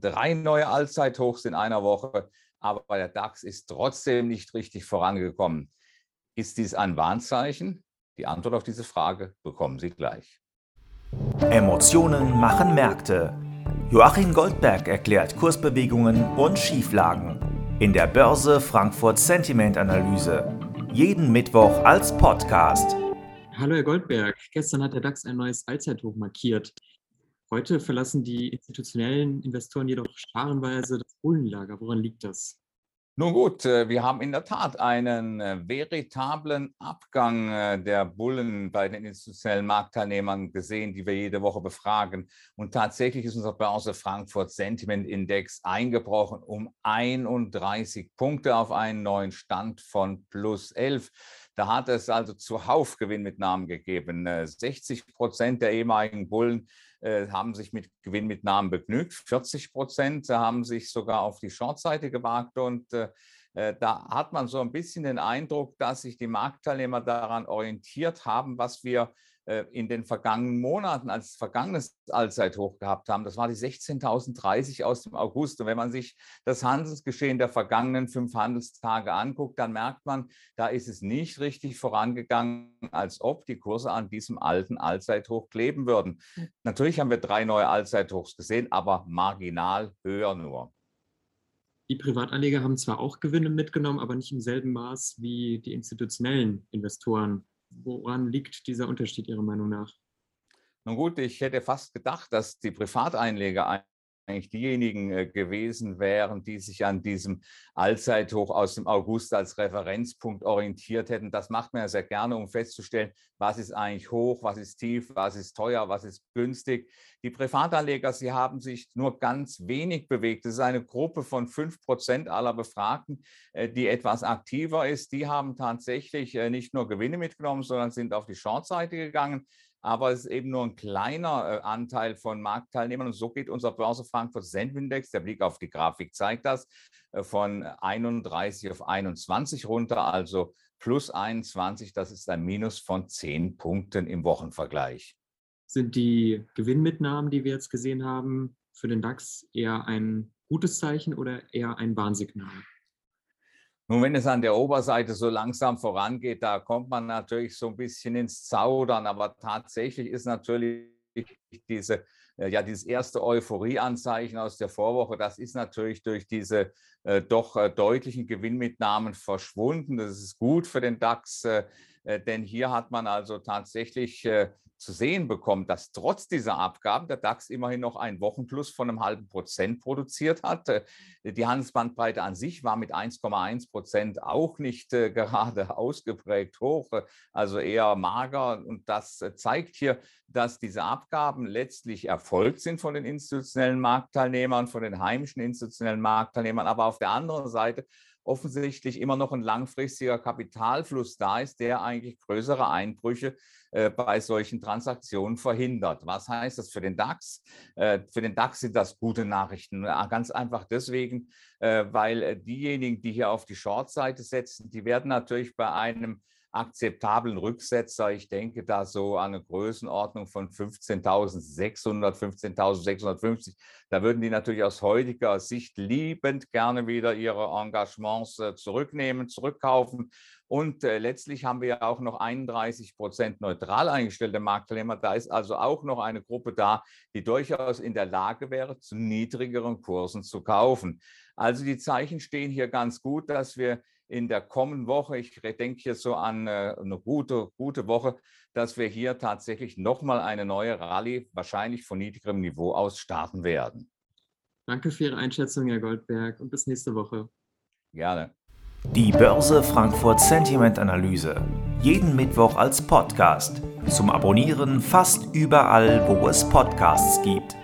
drei neue Allzeithochs in einer Woche, aber der DAX ist trotzdem nicht richtig vorangekommen. Ist dies ein Warnzeichen? Die Antwort auf diese Frage bekommen Sie gleich. Emotionen machen Märkte. Joachim Goldberg erklärt Kursbewegungen und Schieflagen in der Börse Frankfurt Sentiment Analyse. Jeden Mittwoch als Podcast. Hallo Herr Goldberg, gestern hat der DAX ein neues Allzeithoch markiert. Heute verlassen die institutionellen Investoren jedoch scharenweise das Bullenlager. Woran liegt das? Nun gut, äh, wir haben in der Tat einen äh, veritablen Abgang äh, der Bullen bei den institutionellen Marktteilnehmern gesehen, die wir jede Woche befragen. Und tatsächlich ist unser Börse Frankfurt Sentiment Index eingebrochen um 31 Punkte auf einen neuen Stand von plus 11. Da hat es also zuhauf Gewinnmitnahmen gegeben. 60 Prozent der ehemaligen Bullen haben sich mit Gewinnmitnahmen begnügt. 40 Prozent haben sich sogar auf die Shortseite gewagt und äh, äh, da hat man so ein bisschen den Eindruck, dass sich die Marktteilnehmer daran orientiert haben, was wir äh, in den vergangenen Monaten als vergangenes Allzeithoch gehabt haben. Das war die 16.030 aus dem August. Und wenn man sich das Handelsgeschehen der vergangenen fünf Handelstage anguckt, dann merkt man, da ist es nicht richtig vorangegangen, als ob die Kurse an diesem alten Allzeithoch kleben würden. Hm. Natürlich haben wir drei neue Allzeithochs gesehen, aber marginal höher nur. Die Privatanleger haben zwar auch Gewinne mitgenommen, aber nicht im selben Maß wie die institutionellen Investoren. Woran liegt dieser Unterschied Ihrer Meinung nach? Nun gut, ich hätte fast gedacht, dass die Privateinleger eigentlich diejenigen äh, gewesen wären, die sich an diesem Allzeithoch aus dem August als Referenzpunkt orientiert hätten. Das macht man ja sehr gerne, um festzustellen, was ist eigentlich hoch, was ist tief, was ist teuer, was ist günstig. Die Privatanleger, sie haben sich nur ganz wenig bewegt. Das ist eine Gruppe von fünf Prozent aller Befragten, äh, die etwas aktiver ist. Die haben tatsächlich äh, nicht nur Gewinne mitgenommen, sondern sind auf die Shortseite gegangen aber es ist eben nur ein kleiner äh, Anteil von Marktteilnehmern. Und so geht unser Börse Frankfurt Senfindex, der Blick auf die Grafik zeigt das, äh, von 31 auf 21 runter, also plus 21, das ist ein Minus von 10 Punkten im Wochenvergleich. Sind die Gewinnmitnahmen, die wir jetzt gesehen haben, für den DAX eher ein gutes Zeichen oder eher ein Warnsignal? Nun, wenn es an der Oberseite so langsam vorangeht, da kommt man natürlich so ein bisschen ins Zaudern, aber tatsächlich ist natürlich diese, äh, ja, dieses erste Euphorieanzeichen aus der Vorwoche, das ist natürlich durch diese äh, doch äh, deutlichen Gewinnmitnahmen verschwunden. Das ist gut für den DAX, äh, äh, denn hier hat man also tatsächlich äh, zu sehen bekommen, dass trotz dieser Abgaben der DAX immerhin noch einen Wochenplus von einem halben Prozent produziert hat. Die Handelsbandbreite an sich war mit 1,1 Prozent auch nicht gerade ausgeprägt hoch, also eher mager. Und das zeigt hier, dass diese Abgaben letztlich erfolgt sind von den institutionellen Marktteilnehmern, von den heimischen institutionellen Marktteilnehmern. Aber auf der anderen Seite offensichtlich immer noch ein langfristiger Kapitalfluss da ist, der eigentlich größere Einbrüche äh, bei solchen Transaktionen verhindert. Was heißt das für den DAX? Äh, für den DAX sind das gute Nachrichten. Ganz einfach deswegen, äh, weil diejenigen, die hier auf die Short-Seite setzen, die werden natürlich bei einem akzeptablen Rücksetzer. Ich denke da so an eine Größenordnung von 15.600, 15.650. Da würden die natürlich aus heutiger Sicht liebend gerne wieder ihre Engagements äh, zurücknehmen, zurückkaufen. Und äh, letztlich haben wir ja auch noch 31 Prozent neutral eingestellte Marktteilnehmer. Da ist also auch noch eine Gruppe da, die durchaus in der Lage wäre, zu niedrigeren Kursen zu kaufen. Also die Zeichen stehen hier ganz gut, dass wir in der kommenden Woche, ich denke hier so an äh, eine gute, gute Woche, dass wir hier tatsächlich nochmal eine neue Rallye, wahrscheinlich von niedrigerem Niveau aus, starten werden. Danke für Ihre Einschätzung, Herr Goldberg, und bis nächste Woche. Gerne. Die Börse Frankfurt Sentiment Analyse. Jeden Mittwoch als Podcast. Zum Abonnieren fast überall, wo es Podcasts gibt.